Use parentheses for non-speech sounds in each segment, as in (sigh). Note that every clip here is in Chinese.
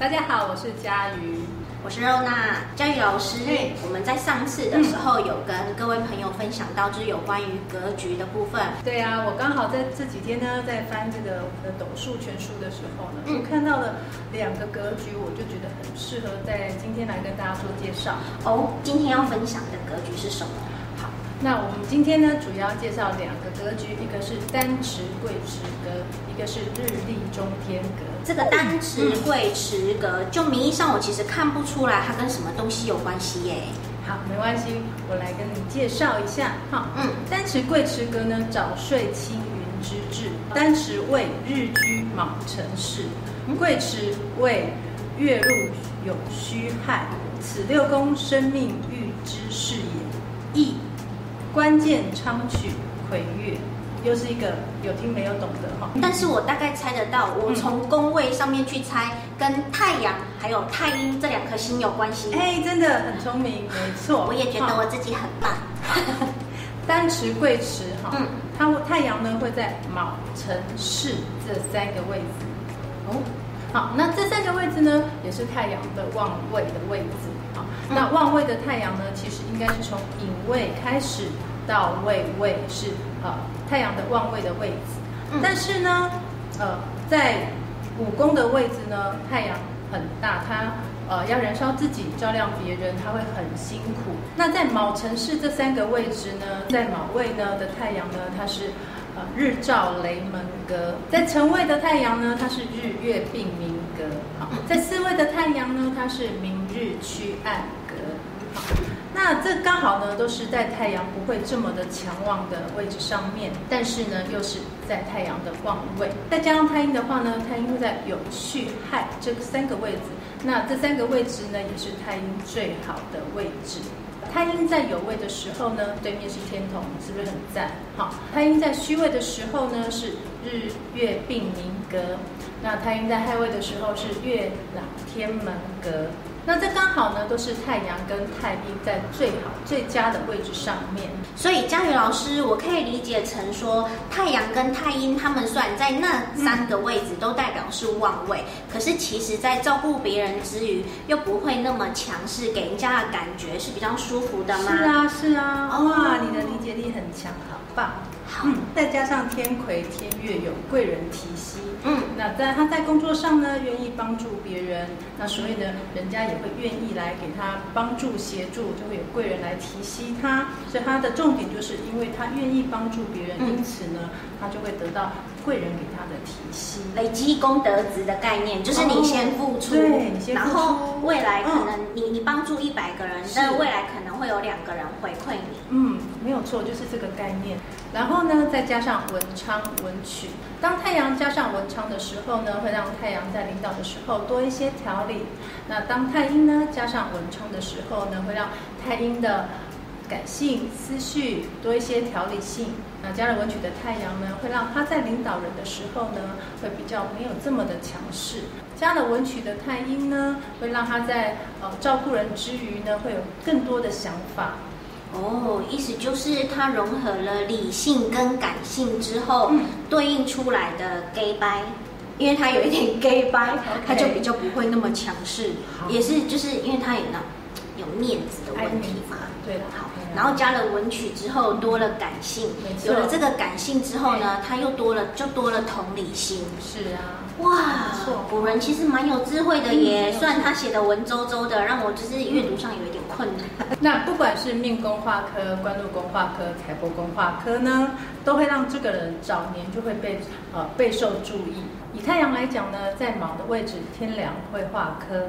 大家好，我是佳瑜，我是肉娜。佳瑜老师，我们在上次的时候有跟各位朋友分享到，就是有关于格局的部分。对啊，我刚好在这几天呢，在翻这个我们的斗数全书的时候呢，嗯，看到了两个格局，我就觉得很适合在今天来跟大家做介绍。哦，今天要分享的格局是什么？那我们今天呢，主要介绍两个格局，一个是单池贵池格，一个是日历中天格。这个单池贵池格，就名义上我其实看不出来它跟什么东西有关系耶。好，没关系，我来跟你介绍一下。好，嗯，单池贵池格呢，早睡青云之志，单池为日居卯辰巳，贵池为月入酉戌亥，此六宫生命欲之事也。易。关键昌曲魁月，又是一个有听没有懂的哈。但是我大概猜得到，我从宫位上面去猜，跟太阳还有太阴这两颗星有关系。哎，真的很聪明，没错。我也觉得我自己很棒。(laughs) (laughs) 单池贵池哈，嗯，它太阳呢会在卯辰巳这三个位置。哦，好，那这三个位置呢，也是太阳的旺位的位置。那旺位的太阳呢，其实应该是从寅位开始到未位是呃太阳的旺位的位置。嗯、但是呢，呃，在五宫的位置呢，太阳很大，它呃要燃烧自己，照亮别人，它会很辛苦。那在卯辰巳这三个位置呢，在卯位呢的太阳呢，它是呃日照雷门格；在辰位的太阳呢，它是日月并明格。好，在巳位的太阳呢，它是明日趋暗格，那这刚好呢，都是在太阳不会这么的强旺的位置上面，但是呢，又是在太阳的旺位，再加上太阴的话呢，太阴会在有去亥这三个位置，那这三个位置呢，也是太阴最好的位置。太阴在有位的时候呢，对面是天同，是不是很赞？好，太阴在虚位的时候呢，是日月并明格。那太阴在亥位的时候是月朗天门格，那这刚好呢，都是太阳跟太阴在最好最佳的位置上面。所以佳宇老师，我可以理解成说，太阳跟太阴他们虽然在那三个位置都代表是旺位，嗯、可是其实在照顾别人之余，又不会那么强势，给人家的感觉是比较舒服的吗？是啊，是啊。哇，你的理解力很强，好棒。好，嗯，再加上天魁天月有贵人提携，嗯，那在他在工作上呢，愿意帮助别人，那所以呢，人家也会愿意来给他帮助协助，就会有贵人来提携他。所以他的重点就是因为他愿意帮助别人，因此呢，他就会得到贵人给他的提携。累积功德值的概念，就是你先付出，对，你先付出，然后未来可能你你帮助一百个人，但未来可能会有两个人回馈你。嗯，没有错，就是这个概念。然后呢，再加上文昌文曲，当太阳加上文昌的时候呢，会让太阳在领导的时候多一些调理。那当太阴呢加上文昌的时候呢，会让太阴的感性思绪多一些调理性。那加了文曲的太阳呢，会让他在领导人的时候呢，会比较没有这么的强势。加了文曲的太阴呢，会让他在呃照顾人之余呢，会有更多的想法。哦，意思就是它融合了理性跟感性之后，嗯、对应出来的 gay 掰，因为它有一点假掰，它 Okay. 就比较不会那么强势，好也是就是因为它有那有面子的问题嘛。对的，好。然后加了文曲之后，多了感性，有了这个感性之后呢，它又多了就多了同理心。是啊。哇，古人其实蛮有智慧的耶，虽然他写的文绉绉的，让我就是阅读上有一点困难。那不管是命宫化科、官禄宫化科、财帛宫化科呢，都会让这个人早年就会被呃备受注意。以太阳来讲呢，在卯的位置，天梁会化科。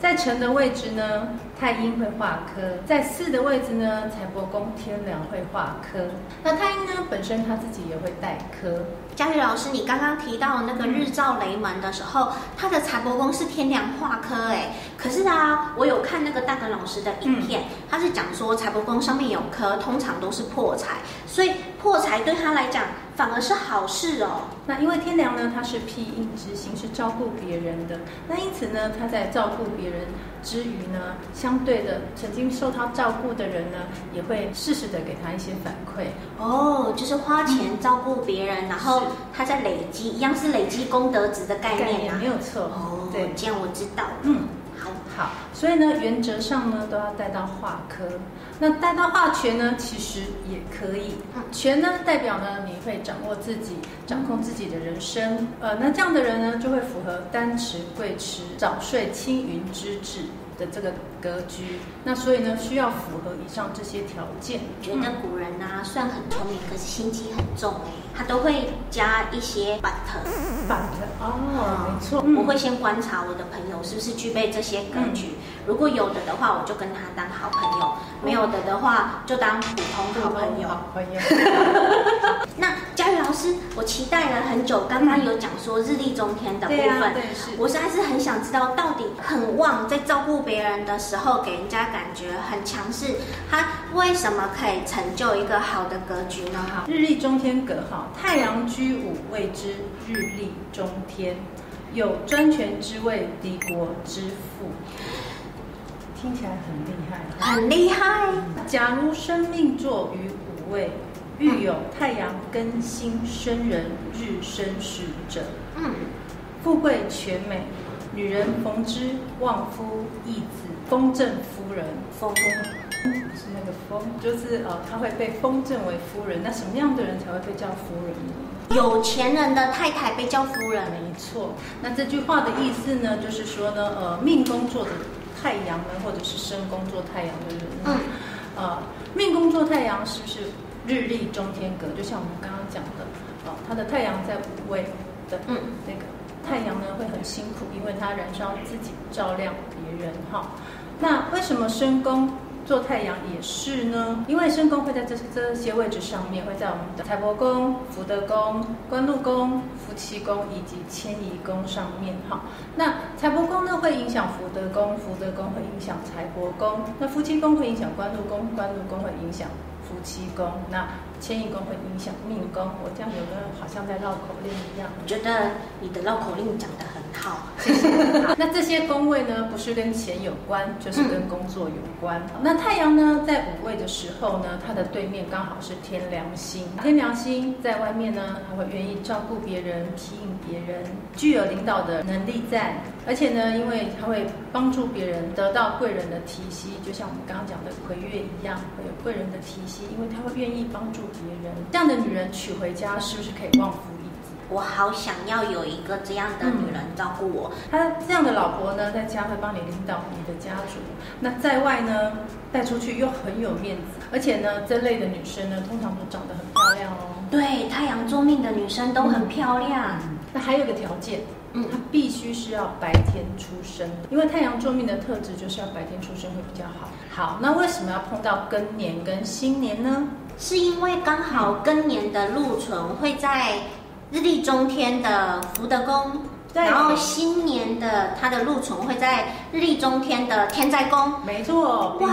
在辰的位置呢，太阴会化科；在巳的位置呢，财帛宫天梁会化科。那太阴呢，本身他自己也会带科。佳宇老师，你刚刚提到那个日照雷门的时候，他的财帛宫是天梁化科，哎，可是啊，我有看那个大根老师的影片，嗯、他是讲说财帛宫上面有科，通常都是破财，所以破财对他来讲。反而是好事哦。那因为天梁呢，他是庇荫之星，是照顾别人的。那因此呢，他在照顾别人之余呢，相对的，曾经受他照顾的人呢，也会适时的给他一些反馈。哦，就是花钱照顾别人，嗯、然后他在累积，一样是累积功德值的概念，啊、没有错。哦。对，这样我知道。嗯，好，好，所以呢，原则上呢，都要带到化科。那带到化权呢，其实也可以。权呢，代表呢，你会掌握自己，掌控自己的人生。呃，那这样的人呢，就会符合单池、贵池、早睡、青云之志的这个格局。那所以呢，需要符合以上这些条件。觉得古人呐、啊，算很聪明，可是心机很重哎，他都会加一些 but。but 哦，没错。我会先观察我的朋友是不是具备这些格局，嗯、如果有的的话，我就跟他当好朋友。没有的的话，就当普通好朋友。好朋友。(laughs) 那佳宇老师，我期待了很久。刚刚有讲说日历中天的部分，对啊、对是我实在是很想知道，到底很旺，在照顾别人的时候，给人家感觉很强势，他为什么可以成就一个好的格局呢？哈，日历中天格哈，太阳居五谓之日历中天，有专权之位，敌国之父。听起来很厉害，很厉害。假如生命座于五位，遇有太阳庚辛生人日生时者，嗯，富贵全美，女人逢之旺夫益子，封正夫人。封不是那个封，就是呃，他会被封正为夫人。那什么样的人才会被叫夫人呢？有钱人的太太被叫夫人，没错。那这句话的意思呢，就是说呢，呃，命宫坐的。太阳呢，或者是身宫做太阳的人呃，命宫做太阳是不是日历中天格？就像我们刚刚讲的，哦，他的太阳在五位的，嗯，那个太阳呢会很辛苦，因为它燃烧自己照亮别人，哈。那为什么身宫？坐太阳也是呢，因为身宫会在这这些位置上面，会在我们的财帛宫、福德宫、官禄宫、夫妻宫以及迁移宫上面哈。那财帛宫呢会影响福德宫，福德宫会影响财帛宫，那夫妻宫会影响官禄宫，官禄宫会影响夫妻宫，那。迁移宫会影响命宫，我这样有没有好像在绕口令一样？我觉得你的绕口令讲的很好，谢谢。那这些宫位呢，不是跟钱有关，就是跟工作有关。那太阳呢，在五位的时候呢，它的对面刚好是天梁星。天梁星在外面呢，他会愿意照顾别人、吸引别人，具有领导的能力在。而且呢，因为他会帮助别人得到贵人的提携，就像我们刚刚讲的魁月一样，会有贵人的提携，因为他会愿意帮助别人。这样的女人娶回家，是不是可以旺夫？我好想要有一个这样的女人照顾我。她、嗯、这样的老婆呢，在家会帮你领导你的家族，那在外呢，带出去又很有面子。而且呢，这类的女生呢，通常都长得很漂亮哦。对，太阳坐命的女生都很漂亮。嗯、那还有一个条件。嗯，他必须是要白天出生，因为太阳坐命的特质就是要白天出生会比较好。好，那为什么要碰到庚年跟新年呢？是因为刚好庚年的禄存会在日历中天的福德宫，对然后新年的它的禄存会在日历中天的天灾宫。没错，哇，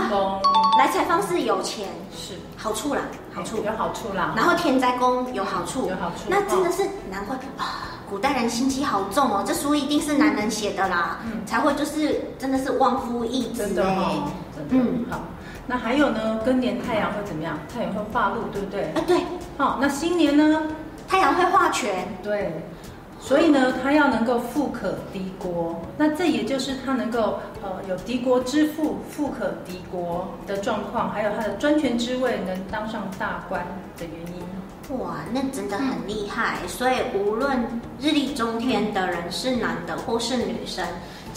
来财方是有钱是好处啦，好处有好处啦。然后天灾宫有好处，有好处，那真的是难怪啊。古代人心机好重哦，这书一定是男人写的啦，嗯，才会就是真的是旺夫益子的哦，嗯，好，那还有呢，庚年太阳会怎么样？太阳会化禄，对不对？啊，对，好，那新年呢？太阳会化权，对，所以呢，他要能够富可敌国，那这也就是他能够呃有敌国之富，富可敌国的状况，还有他的专权之位能当上大官的原因。哇，那真的很厉害！所以无论日历中天的人是男的或是女生，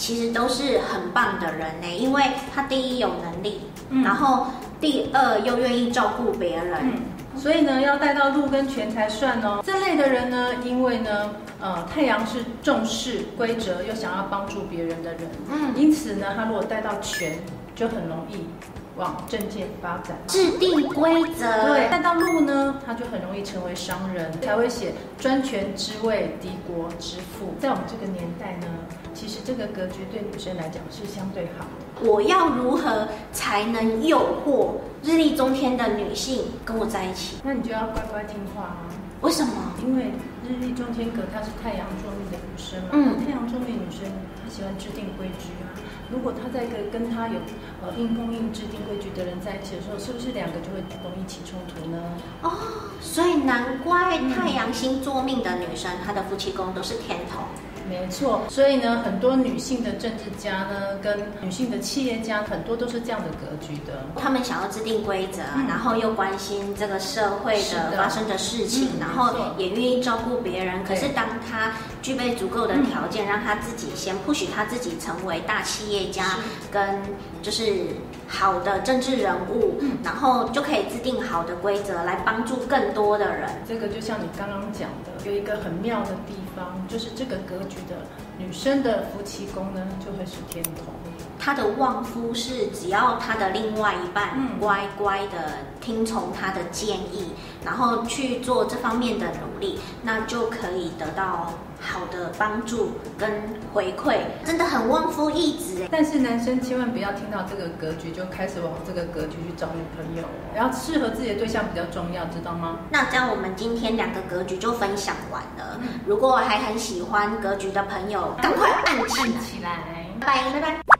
其实都是很棒的人呢。因为他第一有能力，嗯、然后第二又愿意照顾别人，嗯、所以呢要带到禄跟权才算哦。这类的人呢，因为呢，呃，太阳是重视规则又想要帮助别人的人，嗯，因此呢，他如果带到权，就很容易。往政界发展，制定规则。对，但到就很容易成为商人，才会写专权之位，敌国之父。在我们这个年代呢，其实这个格局对女生来讲是相对好的。我要如何才能诱惑日历中天的女性跟我在一起？那你就要乖乖听话啊。为什么？因为日历中天格她是太阳坐命的女生嘛。嗯，聪明女生她喜欢制定规矩啊。如果她在一个跟她有呃硬碰硬制定规矩的人在一起的时候，是不是两个就会容易起冲突呢？哦，所以难怪太阳星座命的女生，她的夫妻宫都是天同。没错，所以呢，很多女性的政治家呢，跟女性的企业家，很多都是这样的格局的。他们想要制定规则，嗯、然后又关心这个社会的发生的事情，嗯、然后也愿意照顾别人。可是当他具备足够的条件，让他自己先 push 他自己成为大企业家，跟就是好的政治人物，嗯、然后就可以制定好的规则来帮助更多的人。这个就像你刚刚讲的，有一个很妙的地方，就是这个格局的女生的夫妻宫呢，就会是天同。他的旺夫是只要他的另外一半乖乖的听从他的建议，嗯、然后去做这方面的努力，那就可以得到好的帮助跟回馈，真的很旺夫益子。但是男生千万不要听到这个格局就开始往这个格局去找女朋友，然后适合自己的对象比较重要，知道吗？那这样我们今天两个格局就分享完了。如果还很喜欢格局的朋友，赶快按起来，起来，拜拜拜拜。